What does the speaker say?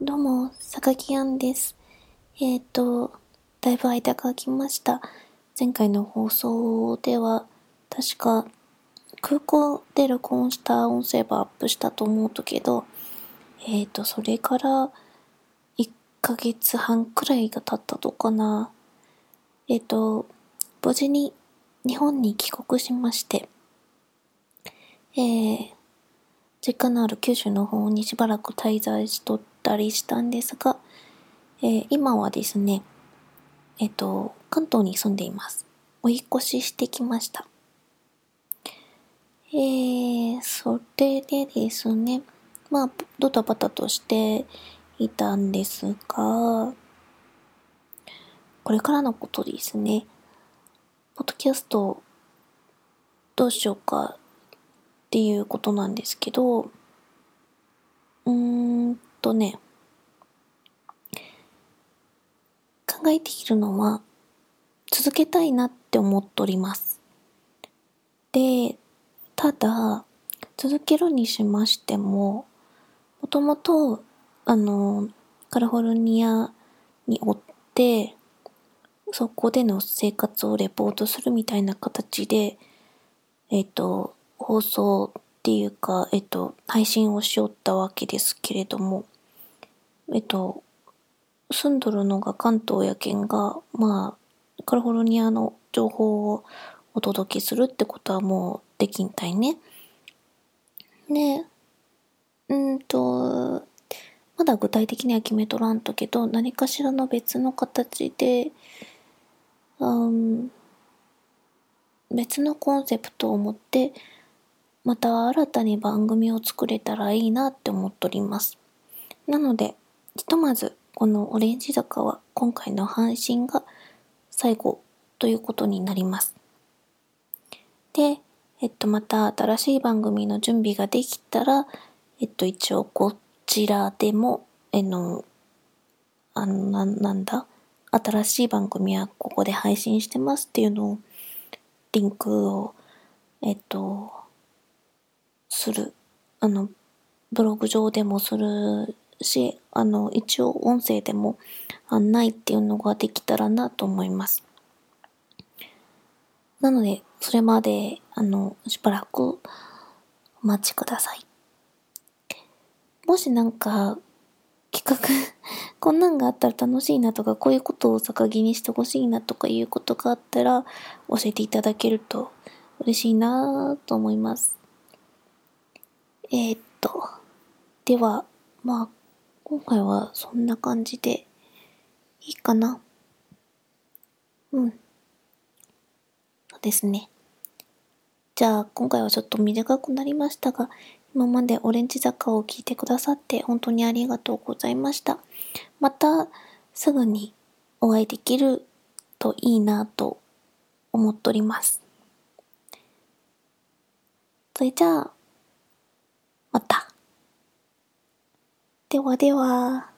どうも、坂木杏です。えっ、と、だいぶ間が空きました。前回の放送では、確か空港で録音した音声ばアップしたと思うとけど、えっ、と、それから1ヶ月半くらいが経ったとかな。えっ、と、無事に日本に帰国しまして、えー、実家のある九州の方にしばらく滞在しとってたりしたんですが、えー今はですね、えっ、と、関東に住んでいます。お引越ししてきました。えー、それでですね、まあ、ドタバタとしていたんですが、これからのことですね、ポッドキャストどうしようかっていうことなんですけど、うーんとね、考えているのは、続けたいなって思っております。で、ただ、続けるにしましても、もともと、あの、カリフォルニアにおって、そこでの生活をレポートするみたいな形で、えっ、と、放送っていうか、えっ、と、配信をしよったわけですけれども、えっ、と、住んどるのが関東やけんが、まあ、カリフォルニアの情報をお届けするってことはもうできんたいね。で、うんと、まだ具体的には決めとらんとけど、何かしらの別の形で、うん、別のコンセプトを持って、また新たに番組を作れたらいいなって思っております。なので、ひとまず、このオレンジ坂は今回の配信が最後ということになります。で、えっと、また新しい番組の準備ができたら、えっと、一応こちらでも、えの、あの、ななんだ？新しい番組はここで配信してますっていうのを、リンクを、えっと、する。あの、ブログ上でもするし、あの、一応音声でも案内っていうのができたらなと思います。なので、それまで、あの、しばらくお待ちください。もしなんか、企画、こんなんがあったら楽しいなとか、こういうことを逆木にしてほしいなとかいうことがあったら、教えていただけると嬉しいなと思います。えーっと、では、まあ、今回はそんな感じでいいかな。うん。そうですね。じゃあ、今回はちょっと短くなりましたが、今までオレンジ坂を聞いてくださって本当にありがとうございました。また、すぐにお会いできるといいなと思っております。それじゃあ、また。ではでは。